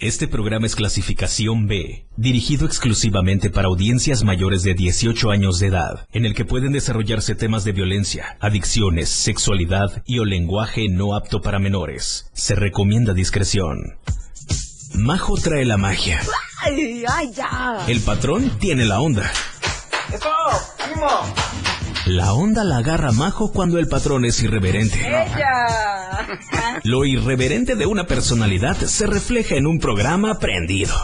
Este programa es clasificación B, dirigido exclusivamente para audiencias mayores de 18 años de edad, en el que pueden desarrollarse temas de violencia, adicciones, sexualidad y o lenguaje no apto para menores. Se recomienda discreción. Majo trae la magia. ¡Ay, ay, ya! El patrón tiene la onda. ¡Eso! ¡Ánimo! La onda la agarra Majo cuando el patrón es irreverente. ¡Ella! Lo irreverente de una personalidad se refleja en un programa prendido.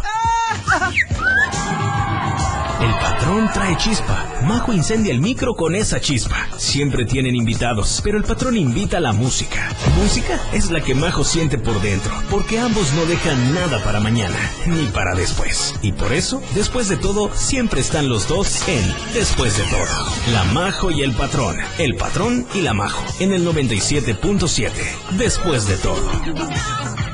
El patrón trae chispa. Majo incendia el micro con esa chispa. Siempre tienen invitados, pero el patrón invita a la música. Música es la que Majo siente por dentro, porque ambos no dejan nada para mañana, ni para después. Y por eso, después de todo, siempre están los dos en Después de todo. La Majo y el patrón. El patrón y la Majo. En el 97.7. Después de todo.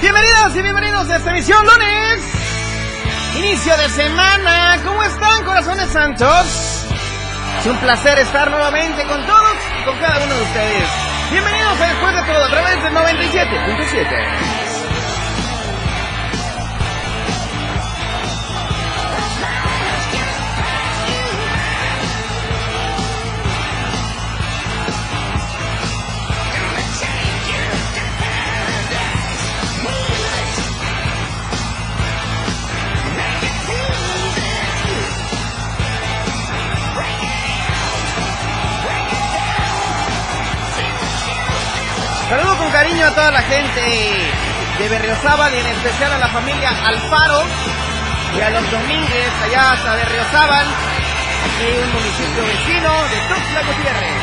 Bienvenidos y bienvenidos a esta emisión lunes. Inicio de semana. ¿Cómo están, corazones santos? Es un placer estar nuevamente con todos y con cada uno de ustedes. Bienvenidos a Después de todo a través del 97.7. a toda la gente de Berriozábal y en especial a la familia Alfaro y a los Domínguez allá hasta Berriozábal, aquí un municipio vecino de Tuxtla Gutiérrez.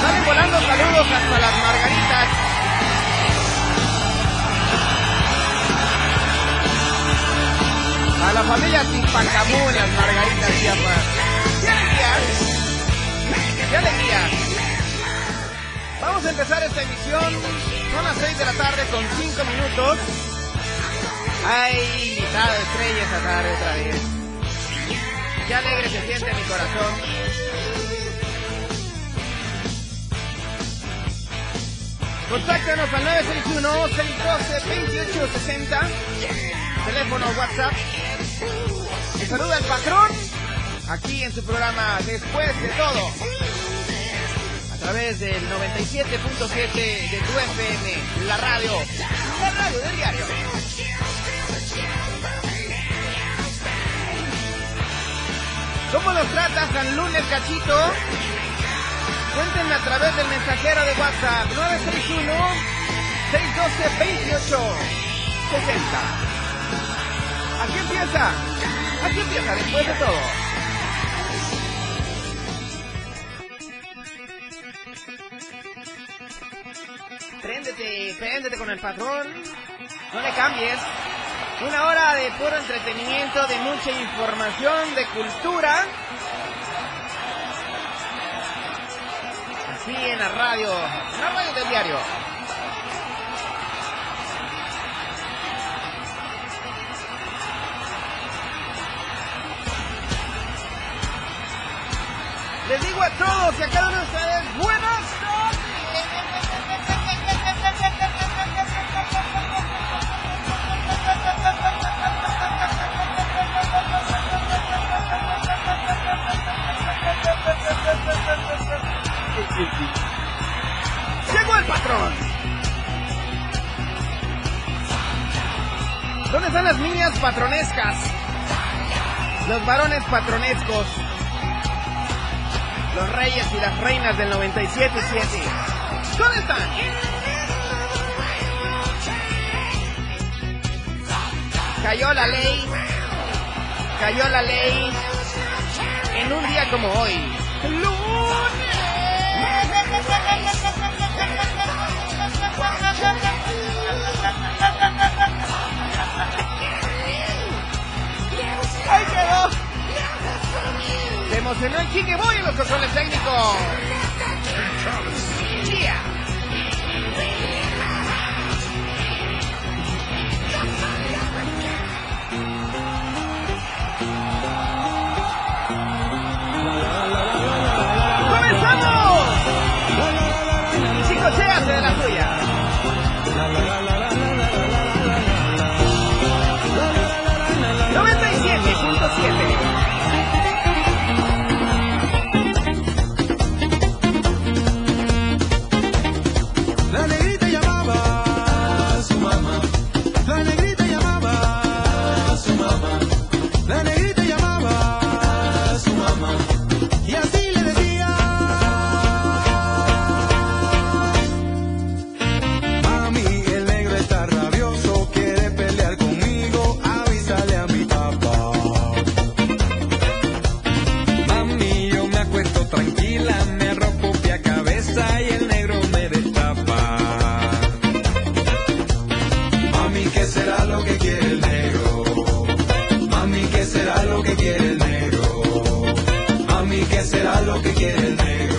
Salen volando saludos hasta las Margaritas. A la familia Timpacamú las Margaritas, Chiapas. ¡Qué alegría! Vamos a empezar esta emisión. Son las 6 de la tarde con 5 minutos. Ay, invitado estrella esta tarde otra vez. Qué alegre se siente mi corazón. Contáctanos al 961-612-2860. Teléfono WhatsApp. Y saluda al patrón aquí en su programa Después de todo. A través del 97.7 de tu FM, la radio, la radio del diario. ¿Cómo los trata San Lunes Cachito? Cuéntenme a través del mensajero de WhatsApp 961 612 28 60. Aquí empieza, aquí empieza después de todo. Préndete, con el patrón. No le cambies. Una hora de puro entretenimiento, de mucha información, de cultura. Aquí en la radio, la radio del diario. Les digo a todos y a cada uno de ustedes, buenas Llegó el patrón. ¿Dónde están las niñas patronescas? Los varones patronescos. Los reyes y las reinas del 97.7. ¿Dónde están? cayó la ley, cayó la ley en un día como hoy. Se emocionó el chique en los controles técnicos. ¿Qué será lo que quiere el negro? Mami, ¿qué será lo que quiere el negro? Mami, ¿qué será lo que quiere el negro?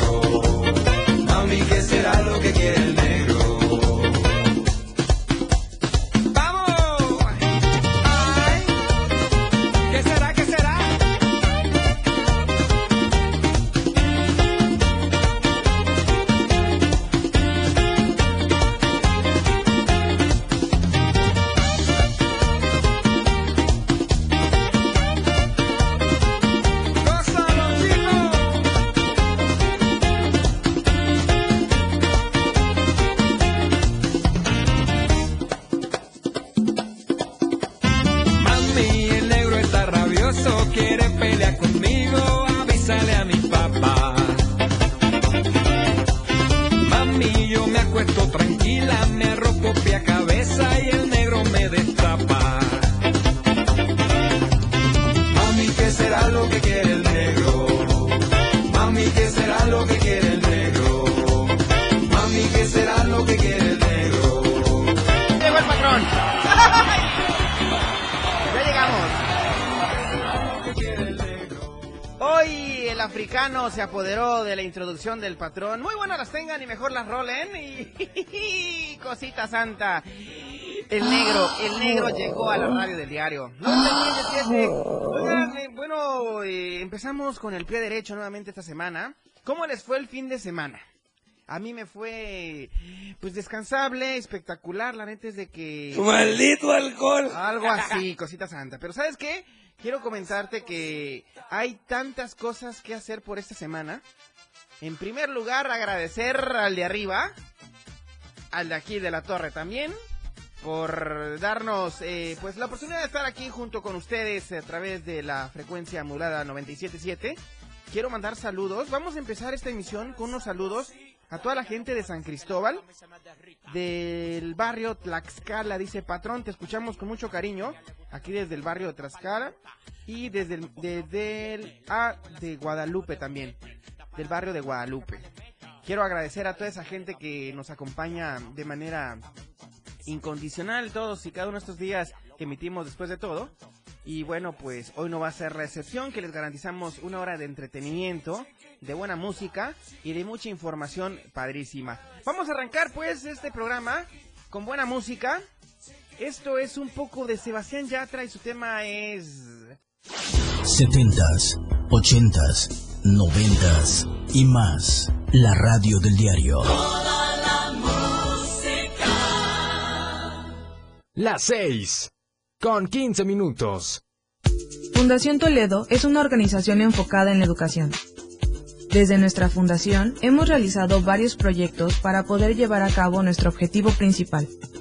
Africano se apoderó de la introducción del patrón. Muy buenas las tengan y mejor las rolen. Y cosita santa. El negro, el negro llegó a la radio del diario. 97.7. Oigan, eh, bueno, eh, empezamos con el pie derecho nuevamente esta semana. ¿Cómo les fue el fin de semana? A mí me fue, pues, descansable, espectacular. La neta es de que... ¡Maldito alcohol! Algo así, cosita santa. Pero ¿sabes qué? Quiero comentarte que hay tantas cosas que hacer por esta semana. En primer lugar, agradecer al de arriba, al de aquí de la torre también, por darnos eh, pues la oportunidad de estar aquí junto con ustedes a través de la frecuencia modulada 977. Quiero mandar saludos. Vamos a empezar esta emisión con unos saludos a toda la gente de San Cristóbal, del barrio Tlaxcala. Dice, patrón, te escuchamos con mucho cariño, aquí desde el barrio de Tlaxcala y desde el, desde el A de Guadalupe también, del barrio de Guadalupe. Quiero agradecer a toda esa gente que nos acompaña de manera incondicional todos y cada uno de estos días que emitimos después de todo. Y bueno, pues hoy no va a ser la excepción, que les garantizamos una hora de entretenimiento, de buena música y de mucha información padrísima. Vamos a arrancar pues este programa con buena música. Esto es un poco de Sebastián Yatra y su tema es... 70s, 80s, 90s y más. La radio del diario. Las 6. Con 15 minutos. Fundación Toledo es una organización enfocada en la educación. Desde nuestra fundación hemos realizado varios proyectos para poder llevar a cabo nuestro objetivo principal,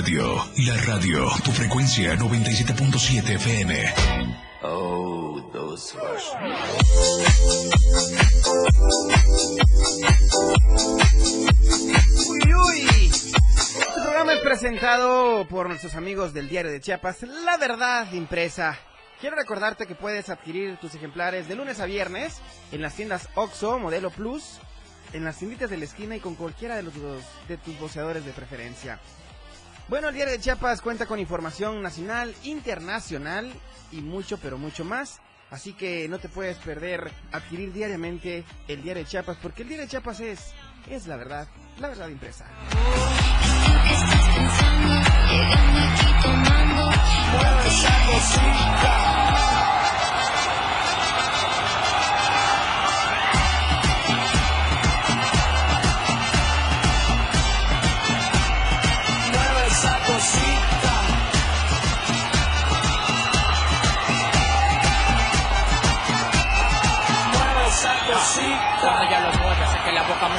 radio. La radio. Tu frecuencia 97.7 FM. Oh, those Uy, uy. Este programa es presentado por nuestros amigos del Diario de Chiapas, La Verdad Impresa. Quiero recordarte que puedes adquirir tus ejemplares de lunes a viernes en las tiendas OXO, Modelo Plus, en las tienditas de la esquina y con cualquiera de, los, de tus boceadores de preferencia. Bueno, el Diario de Chiapas cuenta con información nacional, internacional y mucho, pero mucho más. Así que no te puedes perder adquirir diariamente el Diario de Chiapas, porque el Diario de Chiapas es, es la verdad, la verdad impresa.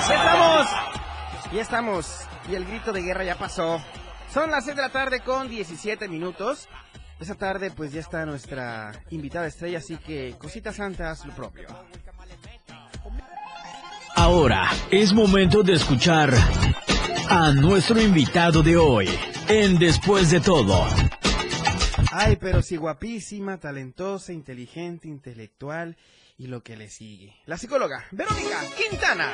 ¡Ya estamos! Ya estamos. Y el grito de guerra ya pasó. Son las 6 de la tarde con 17 minutos. Esta tarde pues ya está nuestra invitada estrella, así que cositas santas lo propio. Ahora es momento de escuchar a nuestro invitado de hoy en Después de todo. Ay, pero sí guapísima, talentosa, inteligente, intelectual y lo que le sigue. La psicóloga Verónica Quintana.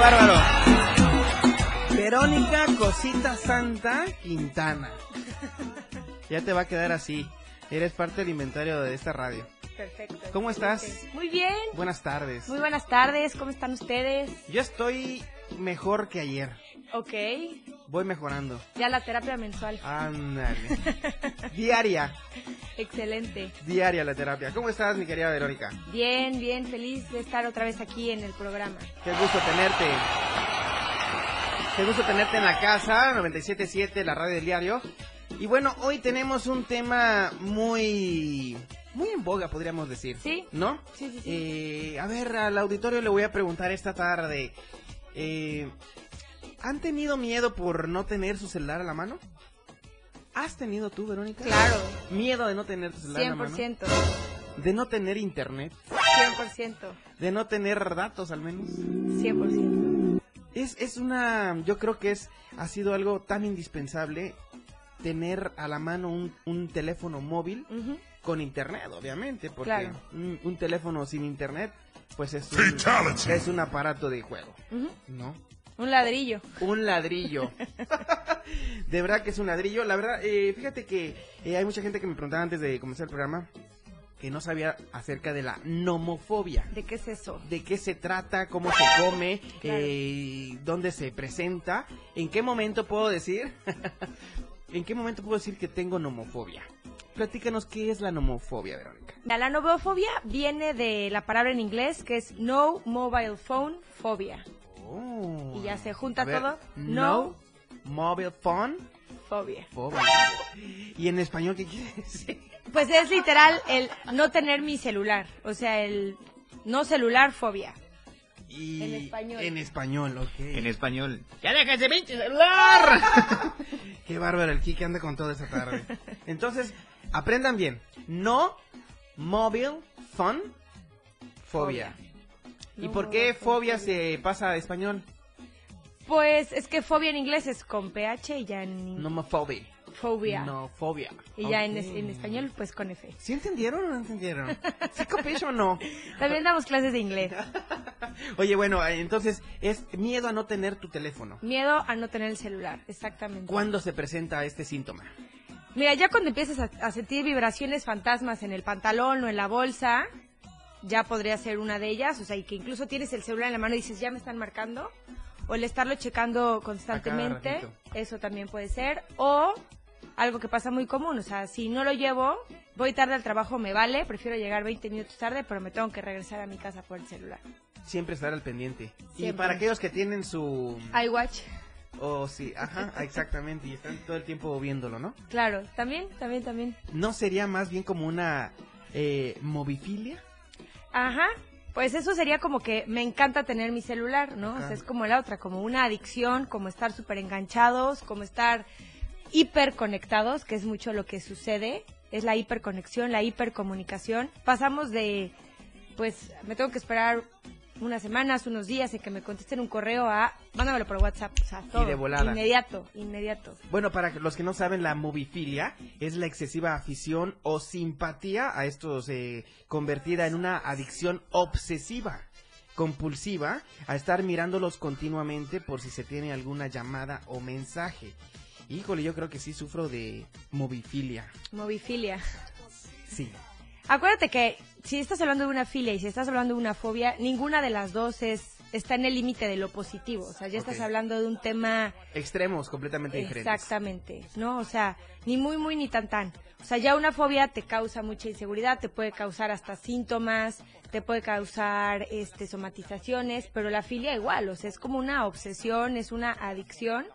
Bárbaro. Verónica Cosita Santa Quintana. Ya te va a quedar así. Eres parte del inventario de esta radio. Perfecto. ¿Cómo estás? Muy bien. Buenas tardes. Muy buenas tardes. ¿Cómo están ustedes? Yo estoy mejor que ayer. Ok. Voy mejorando. Ya la terapia mensual. Ándale. Diaria. Excelente. Diaria la terapia. ¿Cómo estás, mi querida Verónica? Bien, bien. Feliz de estar otra vez aquí en el programa. Qué gusto tenerte. Qué gusto tenerte en la casa, 97.7, la radio del diario. Y bueno, hoy tenemos un tema muy... Muy en boga, podríamos decir. Sí. ¿No? Sí, sí, sí. Eh, a ver, al auditorio le voy a preguntar esta tarde. eh, ¿Han tenido miedo por no tener su celular a la mano? ¿Has tenido tú, Verónica? Claro. Miedo de no tener tu celular a la mano. 100%. De no tener internet. 100%. De no tener datos al menos. 100%. Es, es una, yo creo que es, ha sido algo tan indispensable tener a la mano un, un teléfono móvil con internet, obviamente, porque Claro. un, un teléfono sin internet, pues es un, es un aparato de juego. ¿no? Un ladrillo. Un ladrillo. de verdad que es un ladrillo. La verdad, eh, fíjate que eh, hay mucha gente que me preguntaba antes de comenzar el programa que no sabía acerca de la nomofobia. ¿De qué es eso? de qué se trata, cómo se come, Claro. eh, dónde se presenta, en qué momento puedo decir, en qué momento puedo decir que tengo nomofobia. Platícanos qué es la nomofobia, Verónica. La la nomofobia viene de la palabra en inglés que es no mobile phone phobia. Oh. Y ya se junta ver, todo. No, mobile phone phobia. ¿Y en español qué quiere decir? Pues es literal el no tener mi celular. O sea, el no celular fobia. Y En español. En español, ok. En español. ¡Ya deja ese pinche celular! Qué bárbaro el Kike anda con todo esta tarde. Entonces, aprendan bien. No mobile phone phobia. ¿Y No por qué fobia se pasa a español? Pues es que fobia en inglés es con PH y ya en Nomofobia. fobia. No, fobia. Y ya en, Ok. es- en español pues con F. ¿Sí entendieron o no entendieron? ¿Sí copié o no? También damos clases de inglés. Oye, bueno, eh, entonces es miedo a no tener tu teléfono. Miedo a no tener el celular, exactamente. ¿Cuándo se presenta este síntoma? Mira, ya cuando empiezas a, a sentir vibraciones fantasmas en el pantalón o en la bolsa, ya podría ser una de ellas. O sea, y que incluso tienes el celular en la mano y dices, ya me están marcando. O el estarlo checando constantemente, eso también puede ser. O algo que pasa muy común, o sea, si no lo llevo, voy tarde al trabajo, me vale, prefiero llegar 20 minutos tarde, pero me tengo que regresar a mi casa por el celular. Siempre estar al pendiente. Y para aquellos que tienen su... iWatch, Oh, sí, ajá, exactamente. Y están todo el tiempo viéndolo, ¿no? claro, también, también, también. ¿No sería más bien como una eh, movifilia? Ajá, pues eso sería como que me encanta tener mi celular, ¿no? O sea, es como la otra, como una adicción, como estar súper enganchados, como estar hiperconectados, que es mucho lo que sucede, es la hiperconexión, la hipercomunicación. Pasamos de, pues, me tengo que esperar unas semanas, unos días en que me contesten un correo a, mándamelo por WhatsApp, o sea, todo, de volada. inmediato, inmediato. Bueno, para los que no saben, la movifilia es la excesiva afición o simpatía a esto se convertida en una adicción obsesiva, compulsiva, a estar mirándolos continuamente por si se tiene alguna llamada o mensaje. Híjole, yo creo que sí sufro de movifilia. Movifilia. Sí. Acuérdate que si estás hablando de una filia y si estás hablando de una fobia, ninguna de las dos es está en el límite de lo positivo. O sea, ya estás hablando de un tema Extremos completamente diferentes. exactamente, ¿no? O sea, ni muy, muy, ni tan, tan. O sea, ya una fobia te causa mucha inseguridad, te puede causar hasta síntomas, te puede causar este somatizaciones, pero la filia igual, o sea, es como una obsesión, es una adicción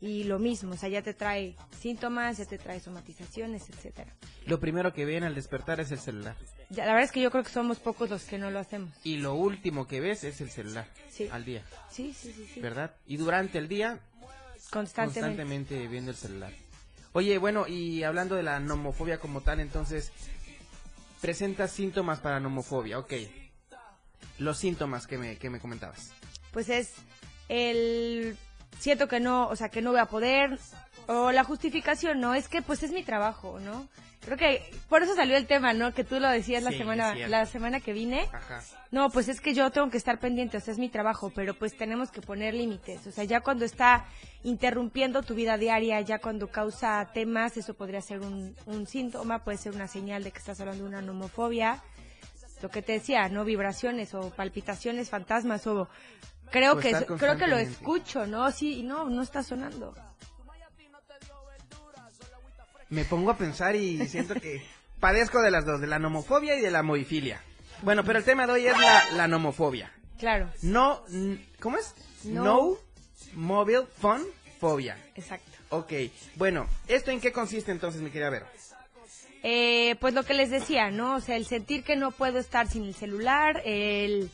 y lo mismo, o sea, ya te trae síntomas, ya te trae somatizaciones, etcétera. Lo primero que ven al despertar es el celular. Ya, la verdad es que yo creo que somos pocos los que no lo hacemos. Y lo último que ves es el celular Sí. al día, Sí, sí, sí, sí. ¿verdad? Y durante el día Constantemente. constantemente viendo el celular. Oye, bueno, y hablando de la nomofobia como tal, entonces, presenta síntomas para nomofobia, ok. Los síntomas que me, que me comentabas. Pues es el siento que no, o sea, que no voy a poder o la justificación, no, es que pues es mi trabajo, ¿no? Creo que por eso salió el tema, ¿no? Que tú lo decías la semana la semana que vine. Ajá. No, pues es que yo tengo que estar pendiente, o sea, es mi trabajo, pero pues tenemos que poner límites. O sea, ya cuando está interrumpiendo tu vida diaria, ya cuando causa temas, eso podría ser un, un síntoma, puede ser una señal de que estás hablando de una nomofobia. Lo que te decía, ¿no? Vibraciones o palpitaciones, fantasmas o... Creo que creo que lo escucho, ¿no? Sí, no, no está sonando. Me pongo a pensar y siento que padezco de las dos, de la nomofobia y de la movifilia. Bueno, pero el tema de hoy es la, la nomofobia. Claro, No, ¿cómo es? No. No mobile phone phobia. exacto. Ok, bueno, ¿esto en qué consiste entonces, mi querida Vero? Eh, pues lo que les decía, ¿no? O sea, el sentir que no puedo estar sin el celular, el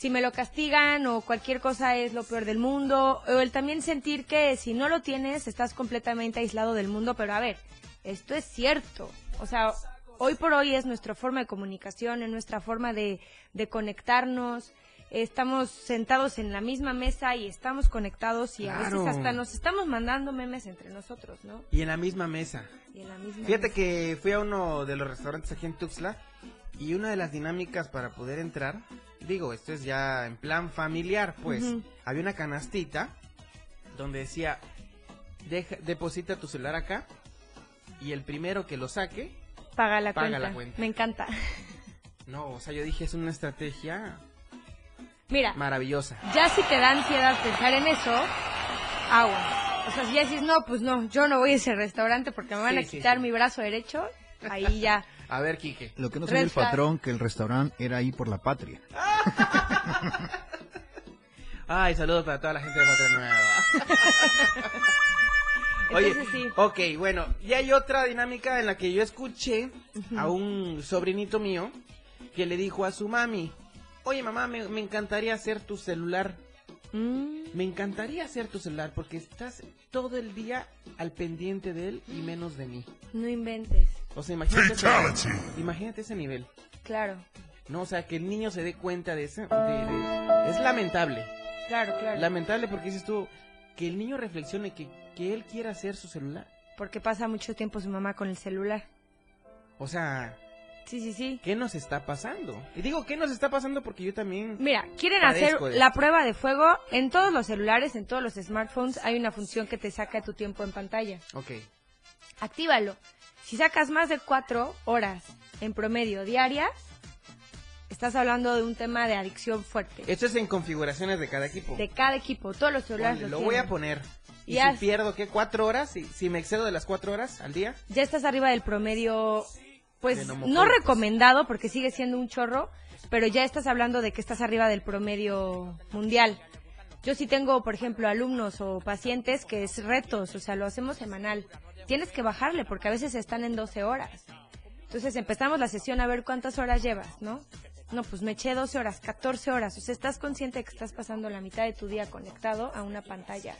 si me lo castigan o cualquier cosa es lo peor del mundo, o el también sentir que si no lo tienes estás completamente aislado del mundo, pero a ver, esto es cierto. O sea, hoy por hoy es nuestra forma de comunicación, es nuestra forma de, de conectarnos. Estamos sentados en la misma mesa y estamos conectados y a veces hasta nos estamos mandando memes entre nosotros, ¿no? Y en la misma mesa. Y en la misma Fíjate mesa. que fui a uno de los restaurantes aquí en Tuxtla y una de las dinámicas para poder entrar, digo, esto es ya en plan familiar, pues, había una canastita donde decía, deja, deposita tu celular acá y el primero que lo saque, Paga la, Paga cuenta. la cuenta. Me encanta. no, o sea, yo dije, es una estrategia Mira, maravillosa. ya si te da ansiedad pensar en eso, agua. O sea, si ya dices, no, pues no, yo no voy a ese restaurante porque me van Sí, a sí, quitar sí. mi brazo derecho, ahí ya. A ver, Quique. Lo que no sabía el patrón que el restaurante era ahí por la patria. Ay, saludos para toda la gente de Patria Nueva. Oye, sí. ok, bueno, y hay otra dinámica en la que yo escuché a un sobrinito mío que le dijo a su mami, oye mamá, me, me encantaría hacer tu celular, Mm, me encantaría hacer tu celular porque estás todo el día al pendiente de él y menos de mí. no inventes. O sea, imagínate ese, imagínate ese nivel. Claro. ¿no? O sea, que el niño se dé cuenta de eso. de- de- es lamentable. Claro, claro. Lamentable porque dices tú, que el niño reflexione que, que él quiera hacer su celular. Porque pasa mucho tiempo su mamá con el celular. O sea, Sí, sí, sí. ¿qué nos está pasando? Y digo, ¿qué nos está pasando? Porque yo también... Mira, quieren hacer la esto. prueba de fuego en todos los celulares, en todos los smartphones. Hay una función que te saca tu tiempo en pantalla. Ok. Actívalo. Si sacas más de cuatro horas en promedio diarias, estás hablando de un tema de adicción fuerte. Esto es en configuraciones de cada equipo. De cada equipo, todos los celulares Ponle, lo, lo voy a poner. Y si pierdo, ¿qué? ¿Cuatro horas? Si, si me excedo de las cuatro horas al día. Ya estás arriba del promedio, pues no recomendado porque sigue siendo un chorro, pero ya estás hablando de que estás arriba del promedio mundial. Yo sí tengo, por ejemplo, alumnos o pacientes que es retos, o sea, lo hacemos semanal. Tienes que bajarle porque a veces están en 12 horas. Entonces empezamos la sesión a ver cuántas horas llevas, ¿no? No, pues me eché 12 horas, 14 horas. O sea, estás consciente de que estás pasando la mitad de tu día conectado a una pantalla.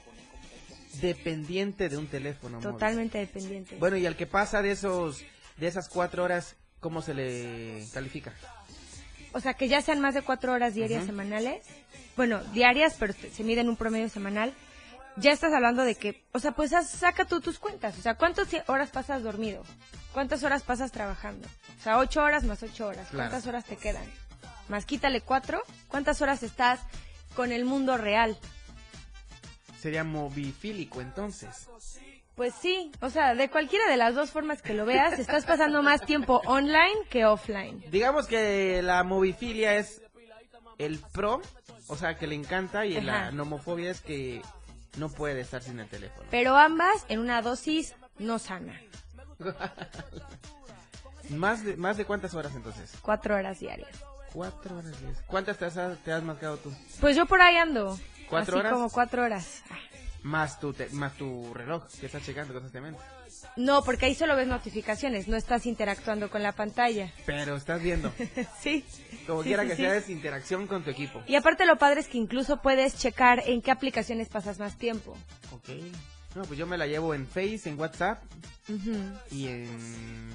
Dependiente de un teléfono. móvil. Totalmente dependiente. Bueno, y al que pasa de esos, de esas cuatro horas, ¿cómo se le califica? O sea, que ya sean más de cuatro horas diarias semanales. Bueno, diarias, pero se mide en un promedio semanal. Ya estás hablando de que, o sea, pues saca tú tus cuentas. O sea, ¿cuántas horas pasas dormido? ¿Cuántas horas pasas trabajando? O sea, ocho horas más ocho horas. Claro. ¿Cuántas horas te quedan? Más quítale cuatro. ¿Cuántas horas estás con el mundo real? Sería movifílico entonces. Pues sí, o sea, de cualquiera de las dos formas que lo veas, estás pasando más tiempo online que offline. Digamos que la movifilia es el pro, o sea, que le encanta, y la nomofobia es que no puede estar sin el teléfono. Pero ambas en una dosis no sana. ¿Más de, ¿Más de cuántas horas entonces? Cuatro horas diarias. Cuatro horas. diez. ¿Cuántas te has, te has marcado tú? Pues yo por ahí ando. ¿Cuatro Así horas? como cuatro horas. Ah, Más tu, te- más tu reloj que estás checando constantemente. No, porque ahí solo ves notificaciones, no estás interactuando con la pantalla. Pero estás viendo. sí. Como Sí, quiera sí, que sí. sea, es interacción con tu equipo. Y aparte lo padre es que incluso puedes checar en qué aplicaciones pasas más tiempo. Ok. No, pues yo me la llevo en Face, en WhatsApp y en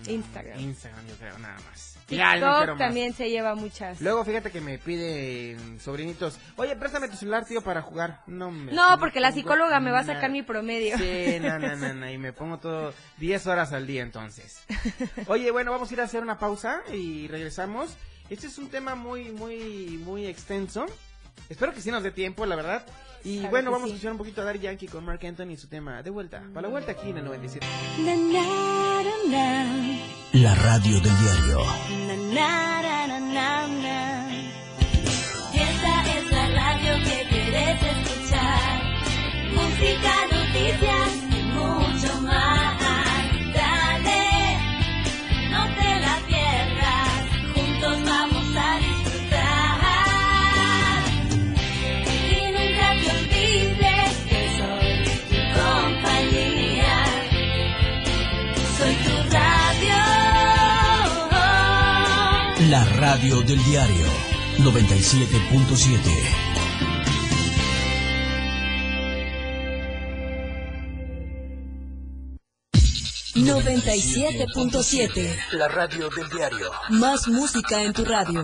Instagram. Instagram, yo creo, nada más. TikTok Ya, no más. también se lleva muchas. Luego fíjate que me piden sobrinitos, oye, préstame tu celular, tío, para jugar. No, me, No, porque la psicóloga me va a sacar mi promedio. Sí, no, no, no, no, y me pongo todo 10 horas al día entonces. Oye, bueno, vamos a ir a hacer una pausa y regresamos. Este es un tema muy, muy, muy extenso. Espero que sí nos dé tiempo, la verdad. Y Claro bueno, vamos sí. a escuchar un poquito a Daddy Yankee con Mark Anthony y su tema de vuelta. Para la vuelta aquí en el 97. La radio del diario. Esta es la radio que quieres escuchar. Música, noticias La radio del diario 97.7. La radio del diario. Más música en tu radio.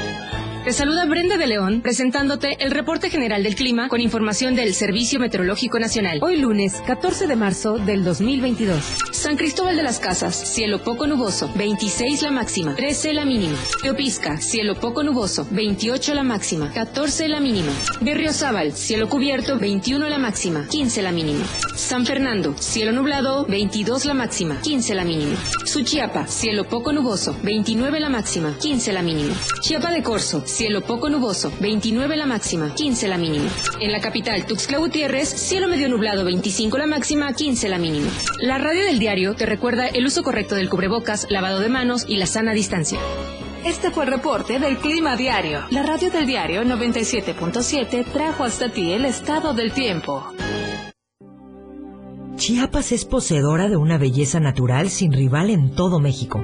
Te saluda Brenda de León presentándote el reporte general del clima con información del Servicio Meteorológico Nacional. Hoy lunes 14 de marzo del 2022. San Cristóbal de las Casas, cielo poco nuboso, 26 la máxima, 13 la mínima. Teopisca, cielo poco nuboso, 28 la máxima, 14 la mínima. Berriozábal, cielo cubierto, 21 la máxima, 15 la mínima. San Fernando, cielo nublado, 22 la máxima, 15 la mínima. Suchiapa, cielo poco nuboso, 29 la máxima, 15 la mínima. Chiapa de Corzo, cielo poco nuboso, 29 la máxima, 15 la mínima. En la capital, Tuxtla Gutiérrez, cielo medio nublado, 25 la máxima, 15 la mínima. La radio del diario te recuerda el uso correcto del cubrebocas, lavado de manos y la sana distancia. Este fue el reporte del Clima Diario. La radio del diario 97.7 trajo hasta ti el estado del tiempo. Chiapas es poseedora de una belleza natural sin rival en todo México.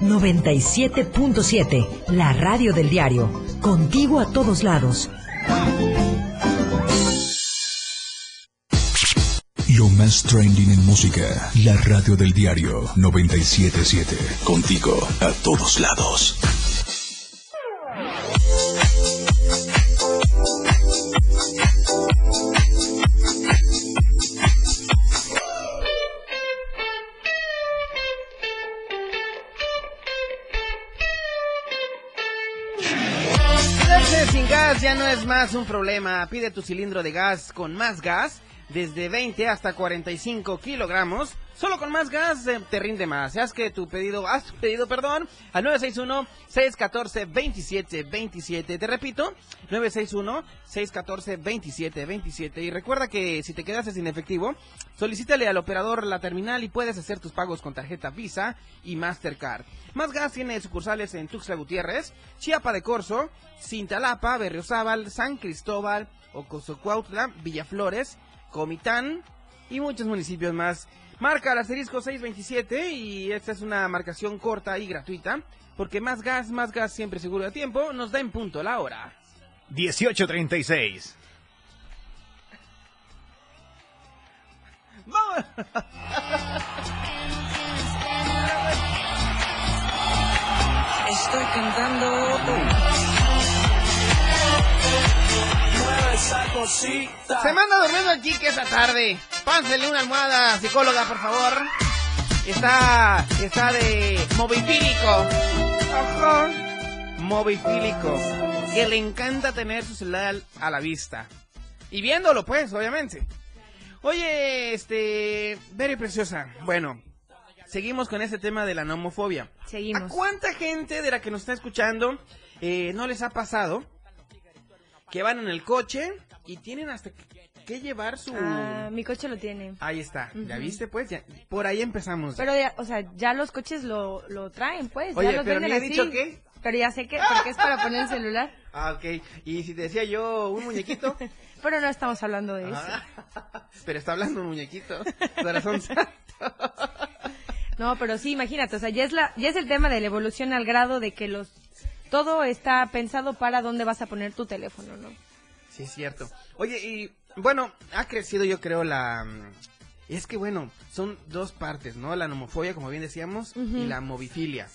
97.7, la radio del diario. Contigo a todos lados. Lo más trending en música. La radio del diario 977. Contigo a todos lados. Es más un problema. Pide tu cilindro de gas con más gas, desde 20 hasta 45 kilogramos. Solo con más gas eh, te rinde más. Haz que tu pedido, haz tu pedido, perdón, al 961-614-2727. Te repito, 961-614-2727. Y recuerda que si te quedas sin efectivo, solicítale al operador la terminal y puedes hacer tus pagos con tarjeta Visa y Mastercard. Más Gas tiene sucursales en Tuxtla Gutiérrez, Chiapa de Corzo, Cintalapa, Berriozábal, San Cristóbal, Ocosocuautla, Villaflores, Comitán y muchos municipios más. Marca el asterisco 627 y esta es una marcación corta y gratuita porque más gas, más gas siempre seguro a tiempo nos da en punto la hora. 1836. ¡Vamos! Estoy cantando. Se manda durmiendo el chique esta tarde. Pánsele una almohada, psicóloga, por favor. Está, está de movifílico. Ojo. Movifílico. Que le encanta tener su celular a la vista. Y viéndolo, pues, obviamente. Oye, este, Very Preciosa. Bueno, seguimos con este tema de la nomofobia. Seguimos. ¿A cuánta gente de la que nos está escuchando eh, no les ha pasado que van en el coche y tienen hasta que, que llevar su... Ah, mi coche lo tiene. Ahí está, ¿ya viste pues? Ya- por ahí empezamos. Pero, ya, o sea, ya los coches lo, lo traen, pues. Oye, ya los pero venden así. dicho qué. Pero ya sé que, porque es para poner el celular. Ah, ok. Y si te decía yo un muñequito, Pero no estamos hablando de eso. Ah, pero está hablando un muñequito. Corazón santo. No, pero sí, imagínate, o sea, ya es, la, ya es el tema de la evolución al grado de que los todo está pensado para dónde vas a poner tu teléfono, ¿no? Sí, es cierto. Oye, y bueno, ha crecido yo creo la... mm, Es que bueno, son dos partes, ¿no? La nomofobia, como bien decíamos, y la movifilia.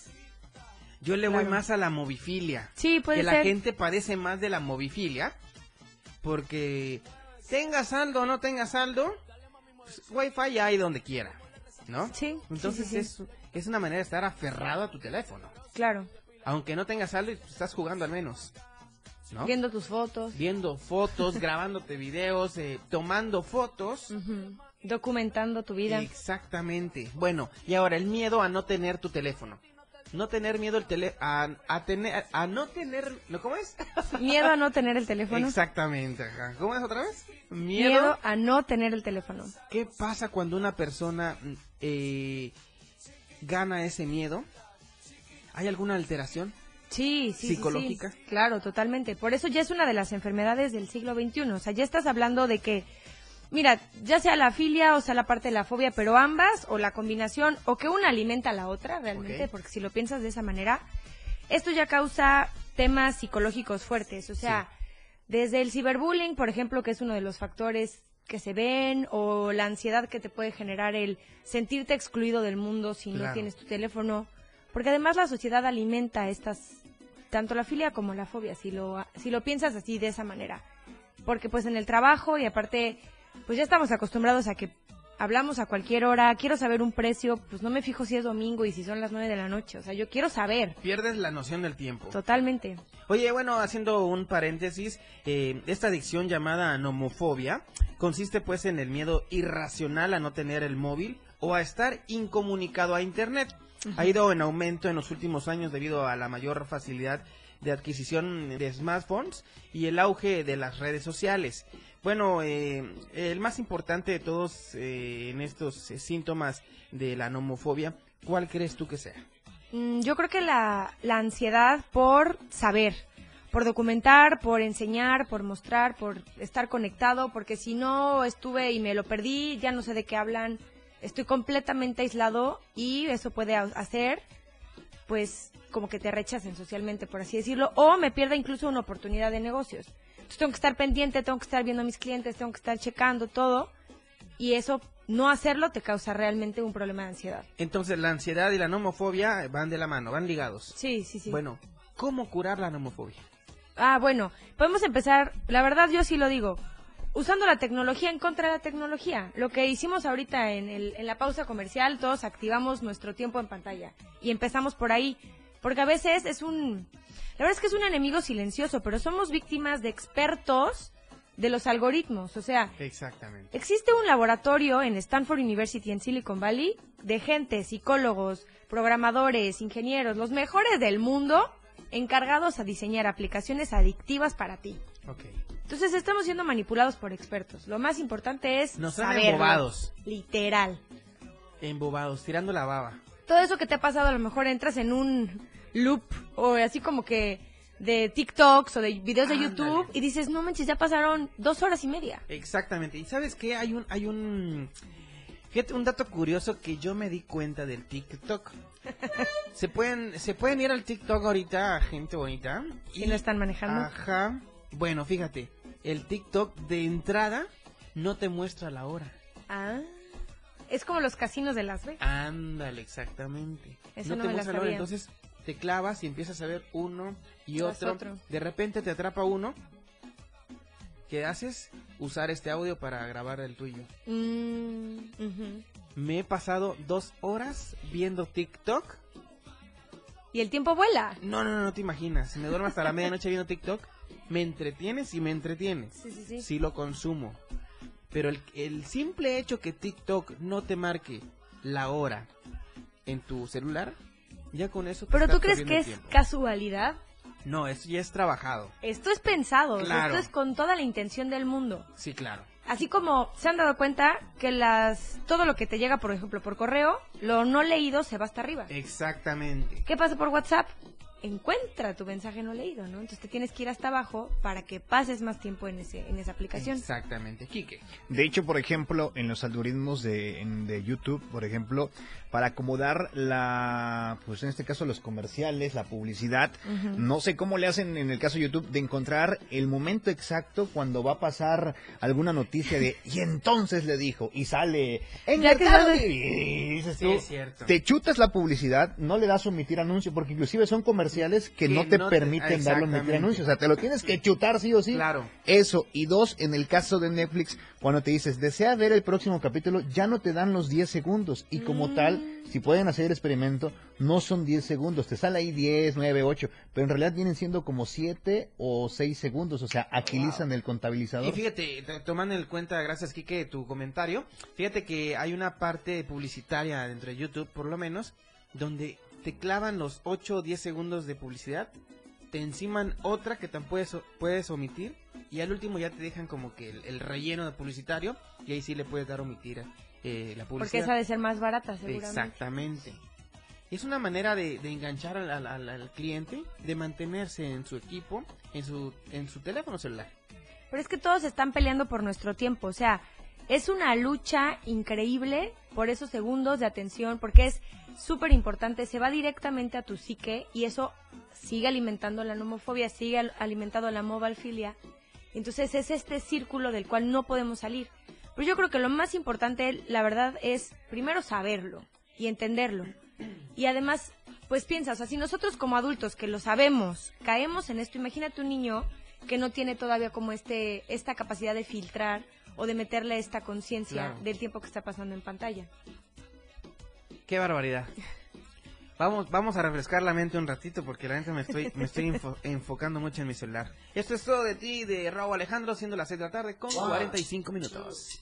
Yo le voy más a la movifilia. Sí, puede que la gente padece más de la movifilia. Porque tenga saldo o no tenga saldo, pues, wifi hay donde quiera, ¿no? Sí. Entonces sí, sí, sí. Es, es una manera de estar aferrado a tu teléfono. Claro. Aunque no tengas saldo, estás jugando al menos. ¿no? Viendo tus fotos. Viendo fotos, grabándote videos, eh, tomando fotos. Ujú. Documentando tu vida. Exactamente. Bueno, y ahora el miedo a no tener tu teléfono. No tener miedo el tele a, a tener a no tener ¿no, ¿cómo es? Miedo a no tener el teléfono. Exactamente. ¿Cómo es otra vez? Miedo. a no tener el teléfono. ¿Qué pasa cuando una persona mm, eh, gana ese miedo? ¿Hay alguna alteración? Sí, sí, sí, sí. ¿Psicológica? Claro, totalmente. Por eso ya es una de las enfermedades del siglo XXI. O sea, ya estás hablando de que mira, ya sea la filia o sea la parte de la fobia, pero ambas o la combinación o que una alimenta a la otra realmente, porque si lo piensas de esa manera, esto ya causa temas psicológicos fuertes, o sea, desde el ciberbullying, por ejemplo, que es uno de los factores que se ven, o la ansiedad que te puede generar el sentirte excluido del mundo si no tienes tu teléfono, porque además la sociedad alimenta estas, tanto la filia como la fobia, si lo, si lo piensas así de esa manera porque pues en el trabajo y aparte pues ya estamos acostumbrados a que hablamos a cualquier hora, quiero saber un precio, pues no me fijo si es domingo y si son las nueve de la noche, o sea, yo quiero saber, Pierdes la noción del tiempo. totalmente. Oye, bueno, haciendo un paréntesis, eh, esta adicción llamada nomofobia consiste pues en el miedo irracional a no tener el móvil o a estar incomunicado a Internet. Ha ido en aumento en los últimos años debido a la mayor facilidad de adquisición de smartphones y el auge de las redes sociales. Bueno, eh, el más importante de todos eh, en estos eh, síntomas de la nomofobia, ¿cuál crees tú que sea? Mm, yo creo que la, la ansiedad por saber, por documentar, por enseñar, por mostrar, por estar conectado, porque si no estuve y me lo perdí, ya no sé de qué hablan, estoy completamente aislado y eso puede ha- hacer, pues, como que te rechacen socialmente, por así decirlo, o me pierda incluso una oportunidad de negocios. Entonces tengo que estar pendiente, tengo que estar viendo a mis clientes, tengo que estar checando todo y eso, no hacerlo, te causa realmente un problema de ansiedad. Entonces la ansiedad y la nomofobia van de la mano, van ligados. Sí, sí, sí. Bueno, ¿cómo curar la nomofobia? Ah, bueno, podemos empezar, la verdad yo sí lo digo, usando la tecnología en contra de la tecnología. Lo que hicimos ahorita en, el, en la pausa comercial, todos activamos nuestro tiempo en pantalla y empezamos por ahí, porque a veces es un, la verdad es que es un enemigo silencioso, pero somos víctimas de expertos de los algoritmos, o sea, Exactamente. Existe un laboratorio en Stanford University en Silicon Valley de gente, psicólogos, programadores, ingenieros, los mejores del mundo, encargados a diseñar aplicaciones adictivas para ti. Ok. Entonces estamos siendo manipulados por expertos. Lo más importante es Nos han saberlo. embobados. Literal. Embobados, tirando la baba. Todo eso que te ha pasado, a lo mejor entras en un loop o así como que de TikToks o de videos de YouTube y dices, no manches, ya pasaron dos horas y media. Exactamente. ¿Y sabes qué? Hay un, hay un, fíjate, un dato curioso que yo me di cuenta del TikTok. se pueden, se pueden ir al TikTok ahorita, gente bonita. Si no están manejando. Ajá. Bueno, fíjate, el TikTok de entrada no te muestra la hora. Ah, es como los casinos de Las Vegas. Ándale, exactamente. Eso no te me muestra la hora, entonces te clavas y empiezas a ver uno y otro. otro. De repente te atrapa uno. ¿Qué haces? Usar este audio para grabar el tuyo. Mm. Me he pasado dos horas viendo TikTok. Y el tiempo vuela. No, no, no, no te imaginas. Me duermo hasta la medianoche viendo TikTok. Me entretienes y me entretienes. Sí, sí, sí. Sí lo consumo. Pero el, el simple hecho que TikTok no te marque la hora en tu celular, ya con eso te Pero tú crees que es tiempo. casualidad? No, eso ya es trabajado. Esto es pensado, Claro. esto es con toda la intención del mundo. Sí, claro. Así como se han dado cuenta que las todo lo que te llega, por ejemplo, por correo, lo no leído se va hasta arriba. Exactamente. ¿Qué pasa por WhatsApp? Encuentra tu mensaje no leído, ¿no? Entonces te tienes que ir hasta abajo para que pases más tiempo en ese en esa aplicación. Exactamente. Quique. De hecho, por ejemplo, en los algoritmos de, en- de YouTube, por ejemplo, para acomodar la, pues en este caso los comerciales, la publicidad, no sé cómo le hacen en el caso de YouTube de encontrar el momento exacto cuando va a pasar alguna noticia de, y entonces le dijo, y sale, en Ya que Mercado sabes- Libre", y dices Sí, tú, es cierto. te chutas la publicidad, no le das omitir anuncio, porque inclusive son comerciales que, Que no te no te- permiten darle omitir exactamente. anuncio, o sea, te lo tienes que chutar sí o sí. Claro. Eso, y dos, en el caso de Netflix, cuando te dices, desea ver el próximo capítulo, ya no te dan los 10 segundos. Y como tal, si pueden hacer el experimento, no son 10 segundos, te sale ahí 10, 9, 8, pero en realidad vienen siendo como 7 o 6 segundos, o sea, agilizan el contabilizador. Y fíjate, tomando en cuenta, gracias Kike, tu comentario, fíjate que hay una parte publicitaria dentro de YouTube, por lo menos, donde te clavan los 8 o 10 segundos de publicidad, te enciman otra que también puedes, puedes omitir, y al último ya te dejan como que el, el relleno de publicitario, y ahí sí le puedes dar omitir eh, la publicidad. Porque esa de ser más barata, seguramente. Exactamente. Es una manera de, de enganchar al, al- al- al cliente, de mantenerse en su equipo, en su, en su teléfono celular. Pero es que todos están peleando por nuestro tiempo, o sea, Es una lucha increíble por esos segundos de atención, porque es súper importante, se va directamente a tu psique y eso sigue alimentando la nomofobia, sigue al- alimentando la mobalfilia. Entonces es este círculo del cual no podemos salir. Pero yo creo que lo más importante, la verdad, es primero saberlo y entenderlo. Y además, pues piensa, o sea, si nosotros como adultos que lo sabemos, caemos en esto, imagínate un niño que no tiene todavía como este esta capacidad de filtrar o de meterle esta conciencia Claro. del tiempo que está pasando en pantalla. Qué barbaridad. Vamos, vamos a refrescar la mente un ratito porque la neta me estoy, me estoy enfo- enfocando mucho en mi celular. Esto es todo de ti, de Raúl Alejandro, siendo las 6 de la tarde con 45 minutos.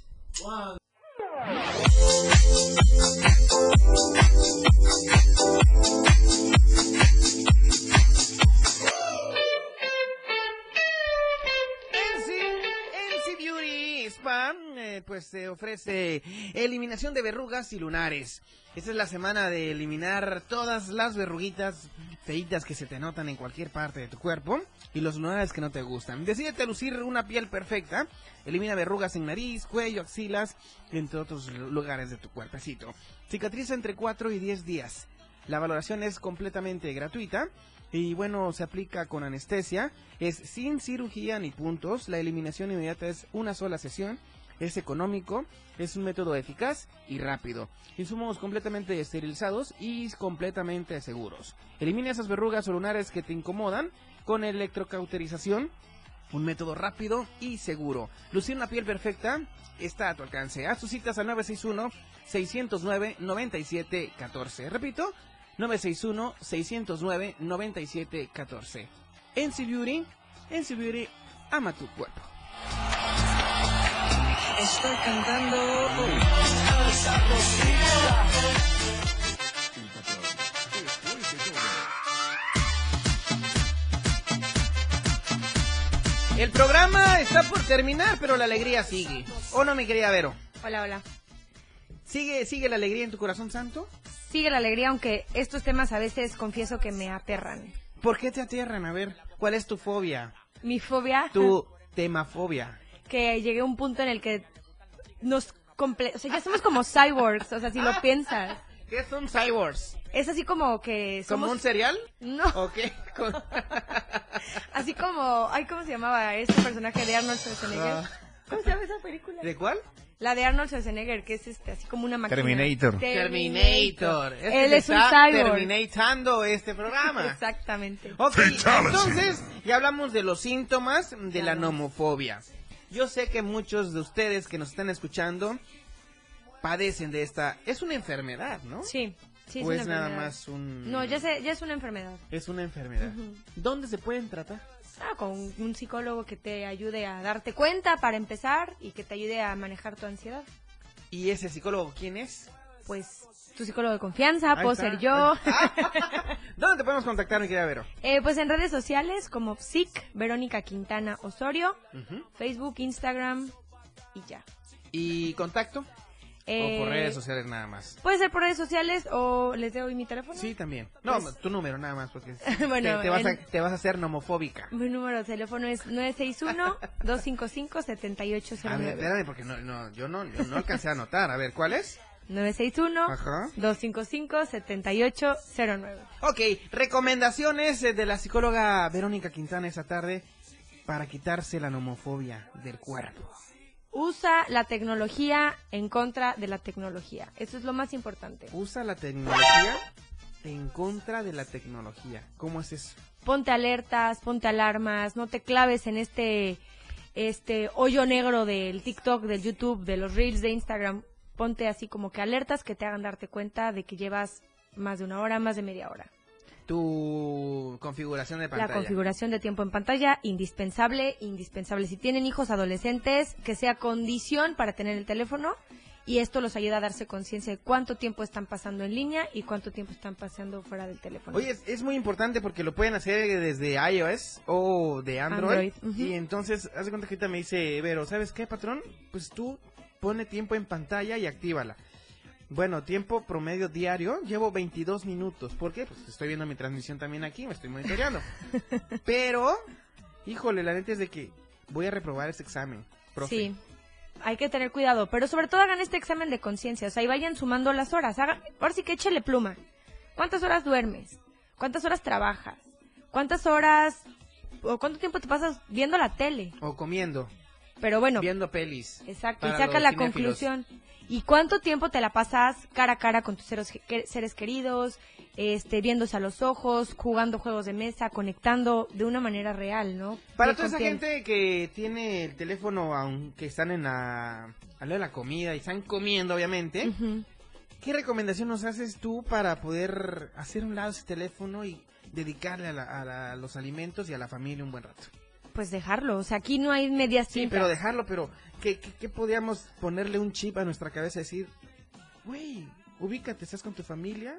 Pues te ofrece eliminación de verrugas y lunares. Esta es la semana de eliminar todas las verruguitas feitas que se te notan en cualquier parte de tu cuerpo y los lunares que no te gustan. Decídete lucir una piel perfecta. Elimina verrugas en nariz, cuello, axilas, entre otros lugares de tu cuerpecito. Cicatriza entre 4 y 10 días. La valoración es completamente gratuita y bueno, se aplica con anestesia, es sin cirugía ni puntos, la eliminación inmediata es una sola sesión, es económico, es un método eficaz y rápido. Insumos completamente esterilizados y completamente seguros. Elimina esas verrugas o lunares que te incomodan con electrocauterización, un método rápido y seguro. Lucir una piel perfecta está a tu alcance. Haz tus citas al 961-609-9714. Repito, 961-609-9714. NC Beauty, NC Beauty, ama tu cuerpo. Cantando. El programa está por terminar, pero la alegría sigue. ¿O no, mi querida Vero? Hola, hola. ¿Sigue, ¿Sigue la alegría en tu corazón santo? Sigue la alegría, aunque estos temas a veces confieso que me aterran. ¿Por qué te atierran? A ver, ¿cuál es tu fobia? Mi fobia, Tu temafobia. que llegué a un punto en el que nos comple o sea, ya somos como cyborgs, o sea, si lo piensas. ¿Qué son cyborgs? Es así como que somos... ¿Como un cereal? No. ¿O qué? Con- Así como, ay, ¿cómo se llamaba este personaje de Arnold Schwarzenegger? Ah. ¿Cómo se llama esa película? ¿De cuál? La de Arnold Schwarzenegger, que es este, así como una máquina. Terminator. Terminator. Este Él es un está cyborg. terminatando este programa. Exactamente. Ok, entonces ya hablamos de los síntomas de la nomofobia. Yo sé que muchos de ustedes que nos están escuchando padecen de esta. Es una enfermedad, ¿no? Sí, sí, es ¿O es nada más un.? No, ya, sé, ya es una enfermedad. Es una enfermedad. ¿Dónde se pueden tratar? Ah, con un psicólogo que te ayude a darte cuenta para empezar y que te ayude a manejar tu ansiedad. ¿Y ese psicólogo quién es? Pues tu psicólogo de confianza, Ahí puedo está. ser yo. ¿Dónde te podemos contactar, mi querida Vero? Eh, pues en redes sociales como Psic, Verónica Quintana Osorio. Facebook, Instagram y ya. ¿Y contacto? Eh, ¿O por redes sociales nada más? Puede ser por redes sociales o les doy mi teléfono. Sí, también. No, Pues- tu número nada más, porque Bueno, te, te vas a, te vas a hacer nomofóbica. Mi número de teléfono es 961-255-7809. A ver, espérame, porque no, no, yo no, yo no alcancé a anotar. A ver, ¿cuál es? Ajá. 961-255-7809. Ok, recomendaciones eh, de la psicóloga Verónica Quintana esta tarde para quitarse la nomofobia del cuerpo. Usa la tecnología en contra de la tecnología. Eso es lo más importante. Usa la tecnología en contra de la tecnología. ¿Cómo es eso? Ponte alertas, ponte alarmas, no te claves en este este hoyo negro del TikTok, del YouTube, de los Reels de Instagram. Ponte así como que alertas que te hagan darte cuenta de que llevas más de una hora, más de media hora. Tu configuración de pantalla. La configuración de tiempo en pantalla, indispensable, indispensable. Si tienen hijos adolescentes, que sea condición para tener el teléfono y esto los ayuda a darse conciencia de cuánto tiempo están pasando en línea y cuánto tiempo están pasando fuera del teléfono. Oye, es, es muy importante porque lo pueden hacer desde iOS o de Android. Y entonces, haz de cuenta que ahorita me dice, Vero, ¿sabes qué, patrón? Pues tú pone tiempo en pantalla y actívala. Bueno, tiempo promedio diario, llevo 22 minutos. ¿Por qué? Pues estoy viendo mi transmisión también aquí, me estoy monitoreando. Pero, híjole, la neta es de que voy a reprobar ese examen, profe. Sí. hay que tener cuidado, pero sobre todo hagan este examen de conciencia, o sea, y vayan sumando las horas. Hagan, ahora sí que échele pluma. ¿Cuántas horas duermes? ¿Cuántas horas trabajas? ¿Cuántas horas o cuánto tiempo te pasas viendo la tele? O comiendo, Pero bueno, viendo pelis. exacto, y saca la cinéfilos. conclusión. ¿Y cuánto tiempo te la pasas cara a cara con tus seres, que- seres queridos, este, viéndose a los ojos, jugando juegos de mesa, conectando de una manera real, ¿no? Para toda esa gente que tiene el teléfono, aunque están en la, a la de la comida y están comiendo, obviamente. ¿qué recomendación nos haces tú para poder hacer un lado ese teléfono y dedicarle a, la- a la- a los alimentos y a la familia un buen rato? Pues dejarlo, o sea, aquí no hay medias Sí, tintas. pero dejarlo, pero ¿qué, qué, qué podríamos ponerle un chip a nuestra cabeza y decir, güey, ubícate, estás con tu familia,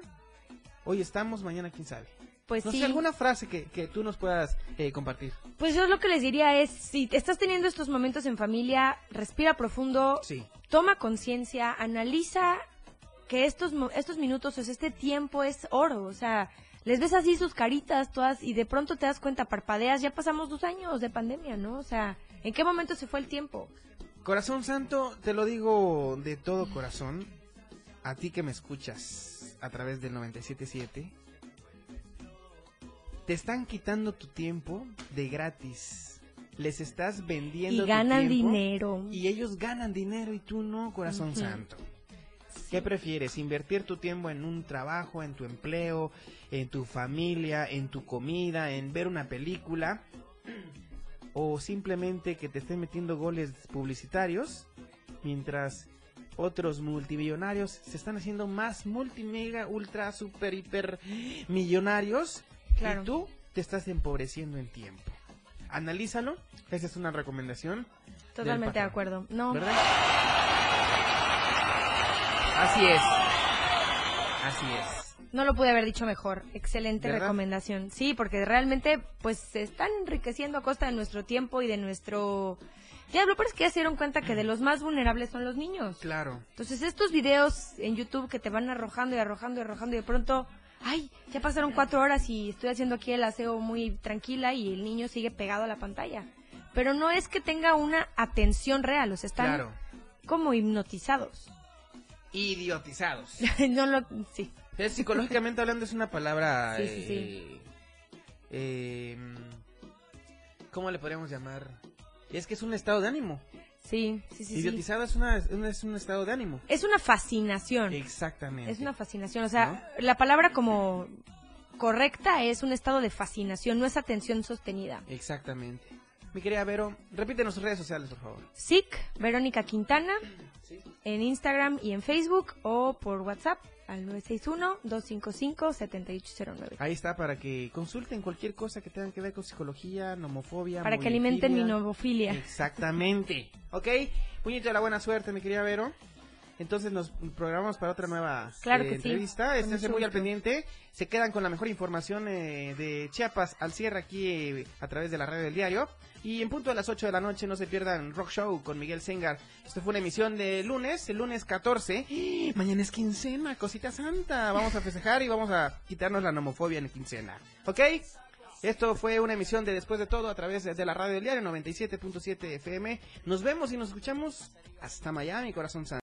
hoy estamos, mañana quién sabe? Pues no sí. sé, alguna frase que, que tú nos puedas eh, compartir. Pues yo lo que les diría es, si estás teniendo estos momentos en familia, respira profundo, Sí. toma conciencia, analiza que estos, estos minutos, o sea, este tiempo es oro, o sea, les ves así sus caritas todas y de pronto te das cuenta, parpadeas, ya pasamos dos años de pandemia, ¿no? O sea, ¿en qué momento se fue el tiempo? Corazón Santo, te lo digo de todo corazón, a ti que me escuchas a través del 977, te están quitando tu tiempo de gratis. Les estás vendiendo Y tu ganan tiempo dinero. Y ellos ganan dinero y tú no, Corazón. Santo. ¿Qué prefieres? ¿Invertir tu tiempo en un trabajo, en tu empleo, en tu familia, en tu comida, en ver una película? ¿O simplemente que te estén metiendo goles publicitarios mientras otros multimillonarios se están haciendo más multimega, ultra, super, hiper millonarios? Claro. Y tú te estás empobreciendo en tiempo. Analízalo. Esa es una recomendación. Totalmente de acuerdo. No, ¿Verdad? Así es. Así es. no lo pude haber dicho mejor. Excelente ¿Verdad? recomendación. Sí, porque realmente, pues, se están enriqueciendo a costa de nuestro tiempo y de nuestro... Ya, lo peor es que ya se dieron cuenta que de los más vulnerables son los niños. Claro. Entonces, estos videos en YouTube que te van arrojando y arrojando y arrojando y de pronto, ay, ya pasaron cuatro horas y estoy haciendo aquí el aseo muy tranquila y el niño sigue pegado a la pantalla. Pero no es que tenga una atención real, o sea, están Claro. como hipnotizados. Idiotizados. no lo, sí. Psicológicamente hablando es una palabra... Sí, sí, sí. eh, eh, ¿Cómo le podríamos llamar? Es que es un estado de ánimo. Sí, sí, sí. sí. Idiotizado es, una, es un- es un estado de ánimo. Es una fascinación. Exactamente. Es una fascinación. O sea, la palabra como correcta es un estado de fascinación, no es atención sostenida. Exactamente. Mi querida Vero, repítenos sus redes sociales, por favor. SIC, Verónica Quintana, en Instagram y en Facebook o por WhatsApp al 961-255-7809. Ahí está para que consulten cualquier cosa que tenga que ver con psicología, nomofobia. Para que alimenten mi novofilia. Exactamente. ¿Ok? Puñito de la buena suerte, mi querida Vero. Entonces nos programamos para otra nueva Claro eh, que sí, entrevista. Esténse mucho muy al pendiente. Se quedan con la mejor información eh, de Chiapas al cierre aquí eh, a través de la radio del diario. Y en punto a las 8 de la noche no se pierdan Rock Show con Miguel Sengar. Esto fue una emisión de lunes, el lunes 14. ¡Ah! Mañana es quincena, cosita santa. Vamos a festejar y vamos a quitarnos la nomofobia en quincena. ¿Ok? Esto fue una emisión de Después de Todo a través de la radio del diario 97.7 FM. Nos vemos y nos escuchamos hasta Miami, corazón santo.